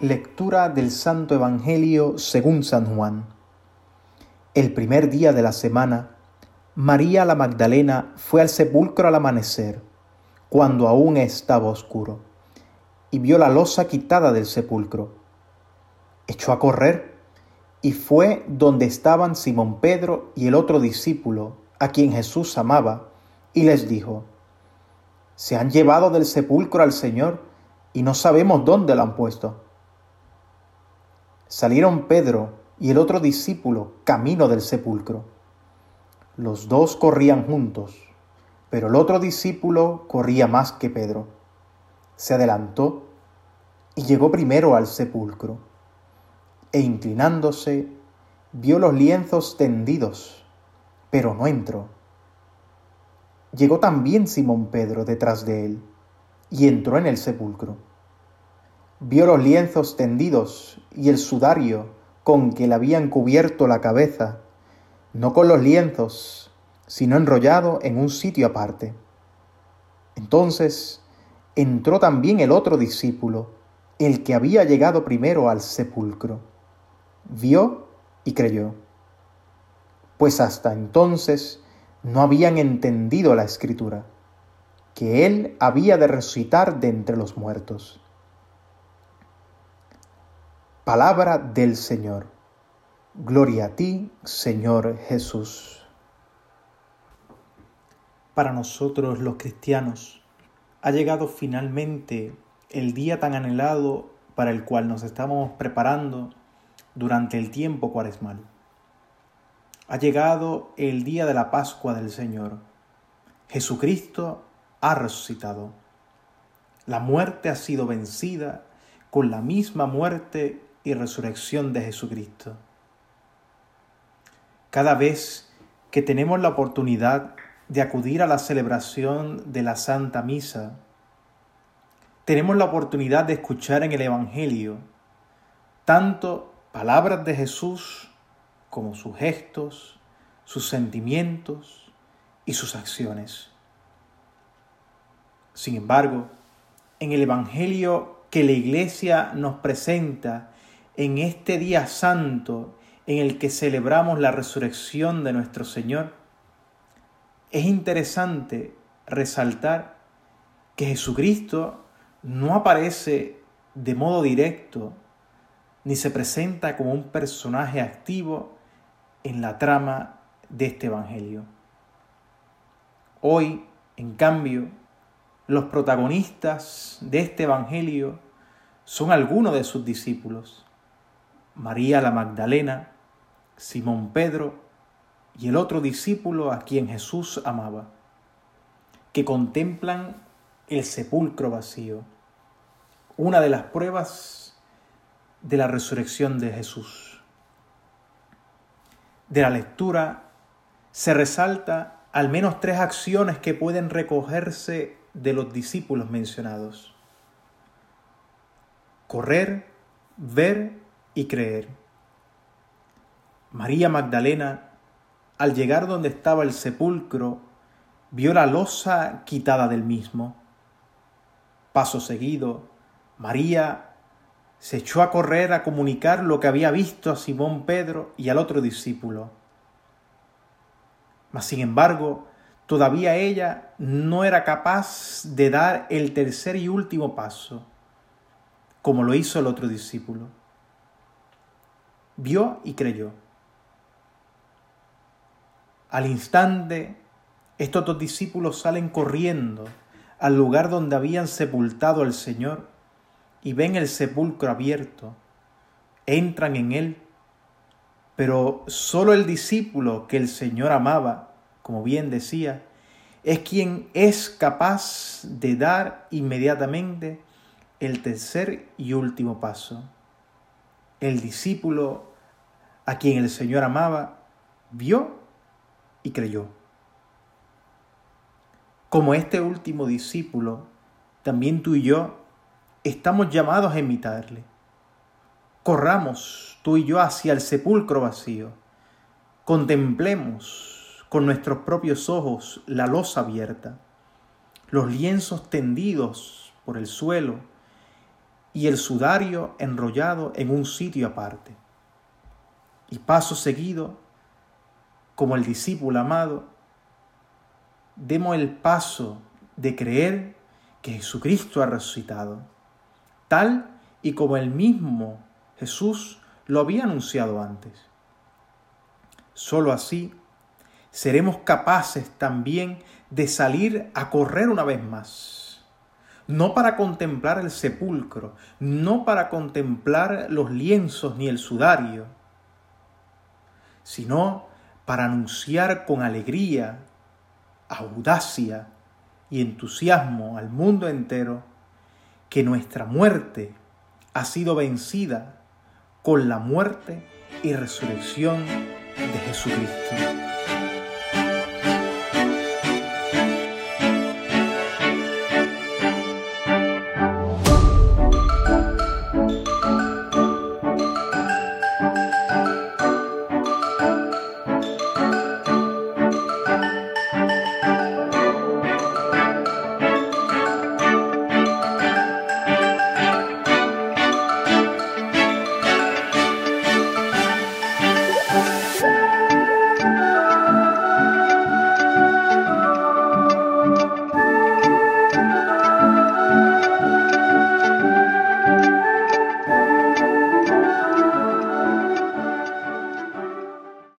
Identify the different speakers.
Speaker 1: Lectura del Santo Evangelio según San Juan. El primer día de la semana, María la Magdalena fue al sepulcro al amanecer, cuando aún estaba oscuro, y vio la losa quitada del sepulcro. Echó a correr y fue donde estaban Simón Pedro y el otro discípulo, a quien Jesús amaba, y les dijo, Se han llevado del sepulcro al Señor y no sabemos dónde lo han puesto. Salieron Pedro y el otro discípulo camino del sepulcro. Los dos corrían juntos, pero el otro discípulo corría más que Pedro. Se adelantó y llegó primero al sepulcro, e inclinándose, vio los lienzos tendidos, pero no entró. Llegó también Simón Pedro detrás de él, y entró en el sepulcro vio los lienzos tendidos y el sudario con que le habían cubierto la cabeza, no con los lienzos, sino enrollado en un sitio aparte. Entonces entró también el otro discípulo, el que había llegado primero al sepulcro. Vio y creyó, pues hasta entonces no habían entendido la escritura, que él había de resucitar de entre los muertos. Palabra del Señor. Gloria a ti, Señor Jesús. Para nosotros los cristianos ha llegado finalmente el día tan anhelado para el cual nos estamos preparando durante el tiempo cuaresmal. Ha llegado el día de la Pascua del Señor. Jesucristo ha resucitado. La muerte ha sido vencida con la misma muerte y resurrección de Jesucristo. Cada vez que tenemos la oportunidad de acudir a la celebración de la Santa Misa, tenemos la oportunidad de escuchar en el Evangelio tanto palabras de Jesús como sus gestos, sus sentimientos y sus acciones. Sin embargo, en el Evangelio que la Iglesia nos presenta en este día santo en el que celebramos la resurrección de nuestro Señor, es interesante resaltar que Jesucristo no aparece de modo directo ni se presenta como un personaje activo en la trama de este Evangelio. Hoy, en cambio, los protagonistas de este Evangelio son algunos de sus discípulos. María la Magdalena, Simón Pedro y el otro discípulo a quien Jesús amaba, que contemplan el sepulcro vacío, una de las pruebas de la resurrección de Jesús. De la lectura se resalta al menos tres acciones que pueden recogerse de los discípulos mencionados. Correr, ver y creer. María Magdalena, al llegar donde estaba el sepulcro, vio la losa quitada del mismo. Paso seguido, María se echó a correr a comunicar lo que había visto a Simón Pedro y al otro discípulo. Mas sin embargo, todavía ella no era capaz de dar el tercer y último paso, como lo hizo el otro discípulo vio y creyó. Al instante, estos dos discípulos salen corriendo al lugar donde habían sepultado al Señor y ven el sepulcro abierto. Entran en él, pero solo el discípulo que el Señor amaba, como bien decía, es quien es capaz de dar inmediatamente el tercer y último paso el discípulo a quien el Señor amaba vio y creyó. Como este último discípulo, también tú y yo estamos llamados a imitarle. Corramos tú y yo hacia el sepulcro vacío. Contemplemos con nuestros propios ojos la losa abierta, los lienzos tendidos por el suelo, y el sudario enrollado en un sitio aparte. Y paso seguido, como el discípulo amado, demos el paso de creer que Jesucristo ha resucitado, tal y como el mismo Jesús lo había anunciado antes. Solo así seremos capaces también de salir a correr una vez más no para contemplar el sepulcro, no para contemplar los lienzos ni el sudario, sino para anunciar con alegría, audacia y entusiasmo al mundo entero que nuestra muerte ha sido vencida con la muerte y resurrección de Jesucristo.